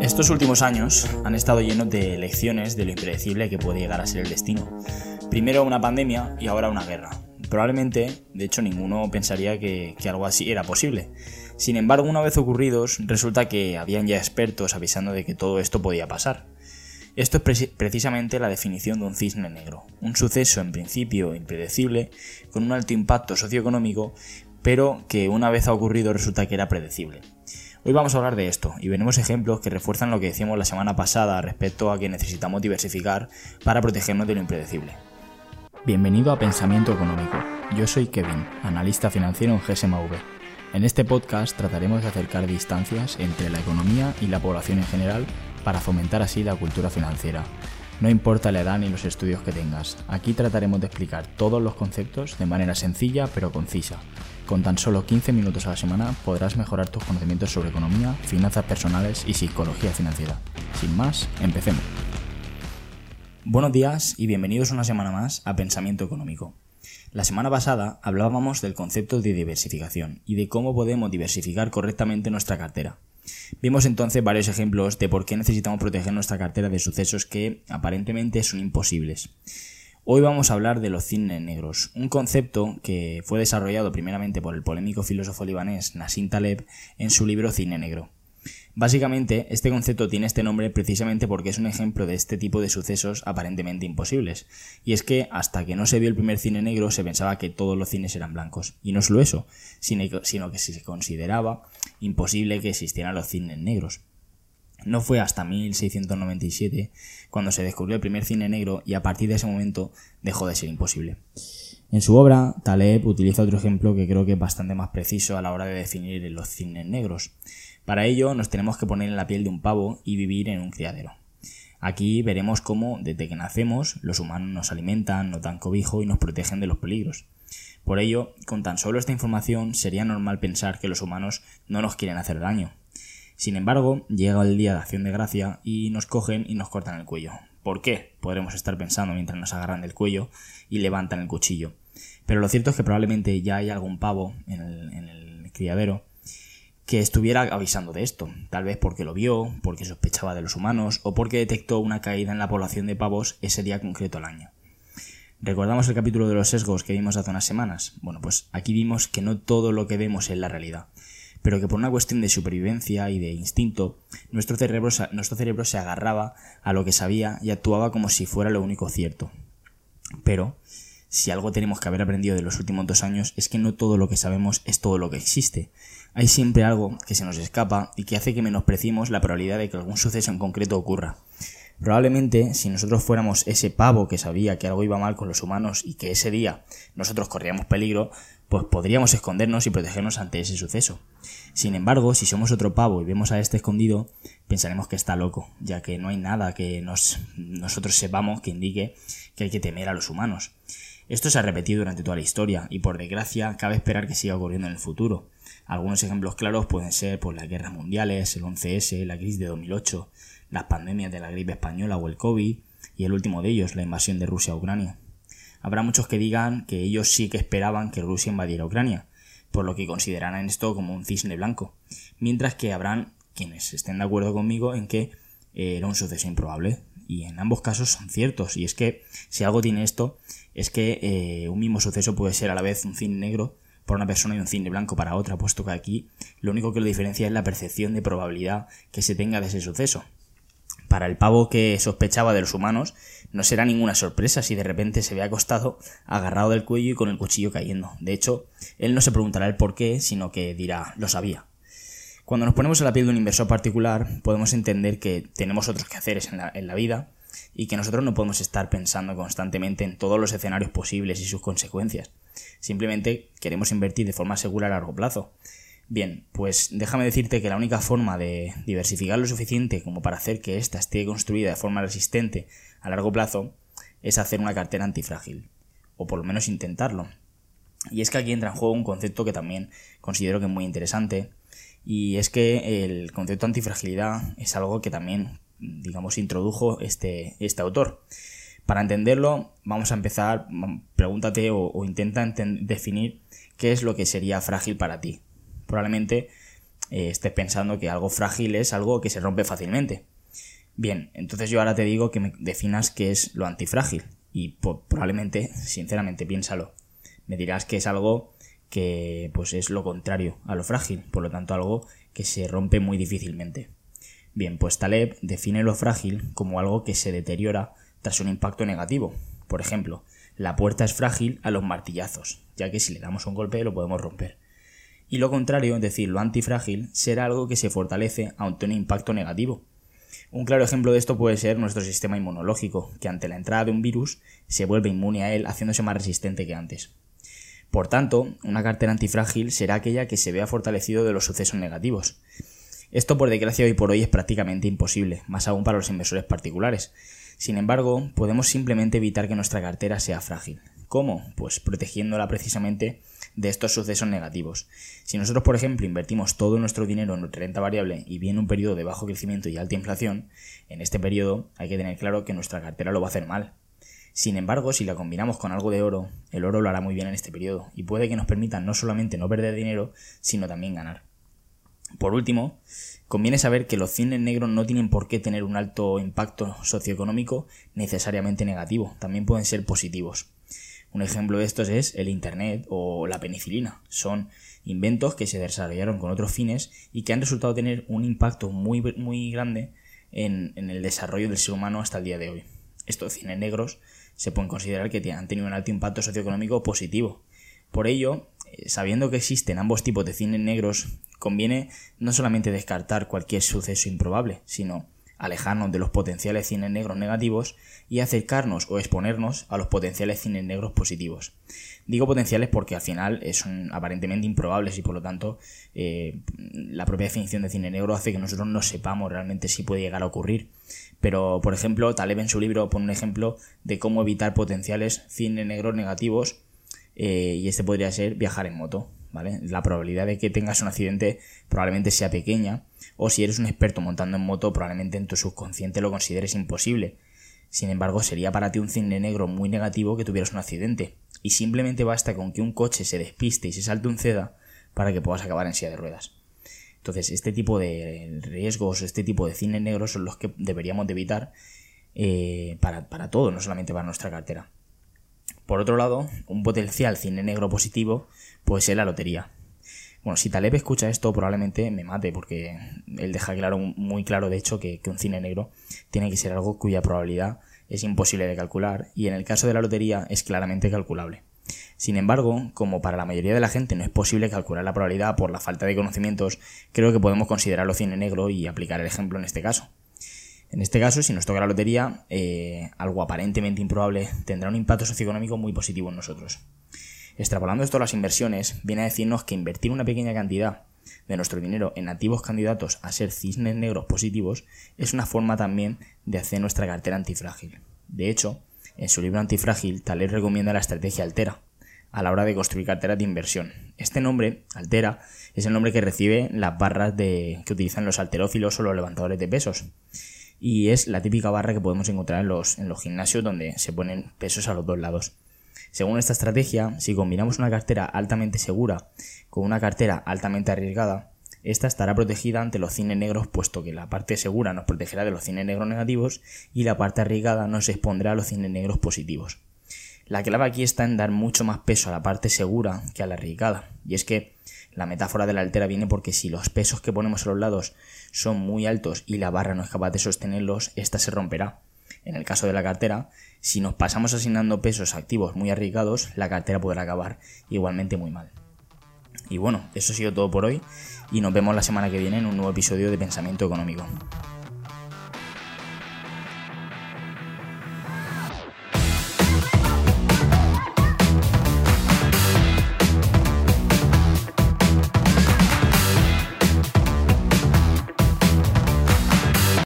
Estos últimos años han estado llenos de lecciones de lo impredecible que puede llegar a ser el destino. Primero una pandemia y ahora una guerra. Probablemente, de hecho, ninguno pensaría que, algo así era posible. Sin embargo, una vez ocurridos, resulta que habían ya expertos avisando de que todo esto podía pasar. Esto es precisamente la definición de un cisne negro, un suceso en principio impredecible, con un alto impacto socioeconómico, pero que una vez ha ocurrido resulta que era predecible. Hoy vamos a hablar de esto y veremos ejemplos que refuerzan lo que decíamos la semana pasada respecto a que necesitamos diversificar para protegernos de lo impredecible. Bienvenido a Pensamiento Económico. Yo soy Kevin, analista financiero en GSMV. En este podcast trataremos de acercar distancias entre la economía y la población en general para fomentar así la cultura financiera. No importa la edad ni los estudios que tengas, aquí trataremos de explicar todos los conceptos de manera sencilla pero concisa con tan solo 15 minutos a la semana podrás mejorar tus conocimientos sobre economía, finanzas personales y psicología financiera. Sin más, empecemos. Buenos días y bienvenidos una semana más a Pensamiento Económico. La semana pasada hablábamos del concepto de diversificación y de cómo podemos diversificar correctamente nuestra cartera. Vimos entonces varios ejemplos de por qué necesitamos proteger nuestra cartera de sucesos que aparentemente son imposibles. Hoy vamos a hablar de los cisnes negros, un concepto que fue desarrollado primeramente por el polémico filósofo libanés Nassim Taleb en su libro Cine Negro. Básicamente, este concepto tiene este nombre precisamente porque es un ejemplo de este tipo de sucesos aparentemente imposibles. Y es que hasta que no se vio el primer cine negro se pensaba que todos los cines eran blancos. Y no solo eso, sino que se consideraba imposible que existieran los cines negros. No fue hasta 1697 cuando se descubrió el primer cine negro y a partir de ese momento dejó de ser imposible. En su obra, Taleb utiliza otro ejemplo que creo que es bastante más preciso a la hora de definir los cines negros. Para ello nos tenemos que poner en la piel de un pavo y vivir en un criadero. Aquí veremos cómo, desde que nacemos, los humanos nos alimentan, nos dan cobijo y nos protegen de los peligros. Por ello, con tan solo esta información, sería normal pensar que los humanos no nos quieren hacer daño, sin embargo, llega el día de acción de gracia y nos cogen y nos cortan el cuello. ¿Por qué? Podremos estar pensando mientras nos agarran del cuello y levantan el cuchillo. Pero lo cierto es que probablemente ya hay algún pavo en el, criadero que estuviera avisando de esto, tal vez porque lo vio, porque sospechaba de los humanos o porque detectó una caída en la población de pavos ese día concreto al año. ¿Recordamos el capítulo de los sesgos que vimos hace unas semanas? Bueno, pues aquí vimos que no todo lo que vemos es la realidad pero que por una cuestión de supervivencia y de instinto, nuestro cerebro, nuestro cerebro se agarraba a lo que sabía y actuaba como si fuera lo único cierto. Pero, si algo tenemos que haber aprendido de los últimos dos años es que no todo lo que sabemos es todo lo que existe. Hay siempre algo que se nos escapa y que hace que menospreciemos la probabilidad de que algún suceso en concreto ocurra. Probablemente, si nosotros fuéramos ese pavo que sabía que algo iba mal con los humanos y que ese día nosotros corríamos peligro, pues podríamos escondernos y protegernos ante ese suceso. Sin embargo, si somos otro pavo y vemos a este escondido, pensaremos que está loco, ya que no hay nada que nos, nosotros sepamos que indique que hay que temer a los humanos. Esto se ha repetido durante toda la historia y por desgracia cabe esperar que siga ocurriendo en el futuro. Algunos ejemplos claros pueden ser pues, las guerras mundiales, el 11S, la crisis de 2008, las pandemias de la gripe española o el COVID y el último de ellos, la invasión de Rusia a Ucrania. Habrá muchos que digan que ellos sí que esperaban que Rusia invadiera Ucrania, por lo que considerarán esto como un cisne blanco, mientras que habrán quienes estén de acuerdo conmigo en que eh, era un suceso improbable. Y en ambos casos son ciertos. Y es que si algo tiene esto, es que eh, un mismo suceso puede ser a la vez un cisne negro para una persona y un cisne blanco para otra, puesto que aquí lo único que lo diferencia es la percepción de probabilidad que se tenga de ese suceso. Para el pavo que sospechaba de los humanos, no será ninguna sorpresa si de repente se ve acostado, agarrado del cuello y con el cuchillo cayendo. De hecho, él no se preguntará el por qué, sino que dirá, lo sabía. Cuando nos ponemos en la piel de un inversor particular, podemos entender que tenemos otros quehaceres en la, en la vida y que nosotros no podemos estar pensando constantemente en todos los escenarios posibles y sus consecuencias. Simplemente queremos invertir de forma segura a largo plazo. Bien, pues déjame decirte que la única forma de diversificar lo suficiente como para hacer que ésta esté construida de forma resistente a largo plazo es hacer una cartera antifrágil, o por lo menos intentarlo. Y es que aquí entra en juego un concepto que también considero que es muy interesante, y es que el concepto antifragilidad es algo que también, digamos, introdujo este, este autor. Para entenderlo, vamos a empezar, pregúntate o, intenta definir qué es lo que sería frágil para ti. Probablemente eh, estés pensando que algo frágil es algo que se rompe fácilmente. Bien, entonces yo ahora te digo que me definas qué es lo antifrágil. Y probablemente, sinceramente, piénsalo. Me dirás que es algo que pues es lo contrario a lo frágil, por lo tanto algo que se rompe muy difícilmente. Bien, pues Taleb define lo frágil como algo que se deteriora tras un impacto negativo. Por ejemplo, la puerta es frágil a los martillazos, ya que si le damos un golpe lo podemos romper. Y lo contrario, es decir, lo antifrágil, será algo que se fortalece ante un impacto negativo. Un claro ejemplo de esto puede ser nuestro sistema inmunológico, que ante la entrada de un virus se vuelve inmune a él haciéndose más resistente que antes. Por tanto, una cartera antifrágil será aquella que se vea fortalecido de los sucesos negativos. Esto por desgracia hoy por hoy es prácticamente imposible, más aún para los inversores particulares, sin embargo, podemos simplemente evitar que nuestra cartera sea frágil. ¿Cómo? Pues protegiéndola precisamente de estos sucesos negativos. Si nosotros, por ejemplo, invertimos todo nuestro dinero en renta variable y viene un periodo de bajo crecimiento y alta inflación, en este periodo hay que tener claro que nuestra cartera lo va a hacer mal. Sin embargo, si la combinamos con algo de oro, el oro lo hará muy bien en este periodo y puede que nos permita no solamente no perder dinero, sino también ganar. Por último, conviene saber que los cines negros no tienen por qué tener un alto impacto socioeconómico necesariamente negativo, también pueden ser positivos. Un ejemplo de estos es el Internet o la penicilina. Son inventos que se desarrollaron con otros fines y que han resultado tener un impacto muy, muy grande en, en el desarrollo del ser humano hasta el día de hoy. Estos cines negros se pueden considerar que han tenido un alto impacto socioeconómico positivo. Por ello, eh, sabiendo que existen ambos tipos de cines negros conviene no solamente descartar cualquier suceso improbable, sino alejarnos de los potenciales cines negros negativos y acercarnos o exponernos a los potenciales cines negros positivos. Digo potenciales porque al final son aparentemente improbables y por lo tanto eh, la propia definición de cine negro hace que nosotros no sepamos realmente si puede llegar a ocurrir. Pero, por ejemplo, Taleb en su libro pone un ejemplo de cómo evitar potenciales cines negros negativos eh, y este podría ser viajar en moto. La probabilidad de que tengas un accidente probablemente sea pequeña, o si eres un experto montando en moto, probablemente en tu subconsciente lo consideres imposible. Sin embargo, sería para ti un cine negro muy negativo que tuvieras un accidente, y simplemente basta con que un coche se despiste y se salte un ceda para que puedas acabar en silla de ruedas. Entonces, este tipo de riesgos, este tipo de cines negros son los que deberíamos de evitar eh, para, para todo, no solamente para nuestra cartera. Por otro lado, un potencial cine negro positivo puede ser la lotería. Bueno, si Taleb escucha esto, probablemente me mate, porque él deja claro, muy claro, de hecho, que, un cine negro tiene que ser algo cuya probabilidad es imposible de calcular, y en el caso de la lotería es claramente calculable. Sin embargo, como para la mayoría de la gente no es posible calcular la probabilidad por la falta de conocimientos, creo que podemos considerarlo cine negro y aplicar el ejemplo en este caso. En este caso, si nos toca la lotería, eh, algo aparentemente improbable tendrá un impacto socioeconómico muy positivo en nosotros. Extrapolando esto a las inversiones, viene a decirnos que invertir una pequeña cantidad de nuestro dinero en activos candidatos a ser cisnes negros positivos es una forma también de hacer nuestra cartera antifrágil. De hecho, en su libro Antifrágil, Taleb recomienda la estrategia Altera a la hora de construir carteras de inversión. Este nombre, Altera, es el nombre que recibe las barras que utilizan los alterófilos o los levantadores de pesos y es la típica barra que podemos encontrar en los, en los gimnasios donde se ponen pesos a los dos lados. Según esta estrategia, si combinamos una cartera altamente segura con una cartera altamente arriesgada, esta estará protegida ante los cines negros, puesto que la parte segura nos protegerá de los cines negros negativos y la parte arriesgada nos expondrá a los cines negros positivos. La clave aquí está en dar mucho más peso a la parte segura que a la arriesgada, y es que la metáfora de la altera viene porque si los pesos que ponemos a los lados son muy altos y la barra no es capaz de sostenerlos, esta se romperá. En el caso de la cartera, si nos pasamos asignando pesos activos muy arriesgados, la cartera podrá acabar igualmente muy mal. Y bueno, eso ha sido todo por hoy y nos vemos la semana que viene en un nuevo episodio de Pensamiento Económico.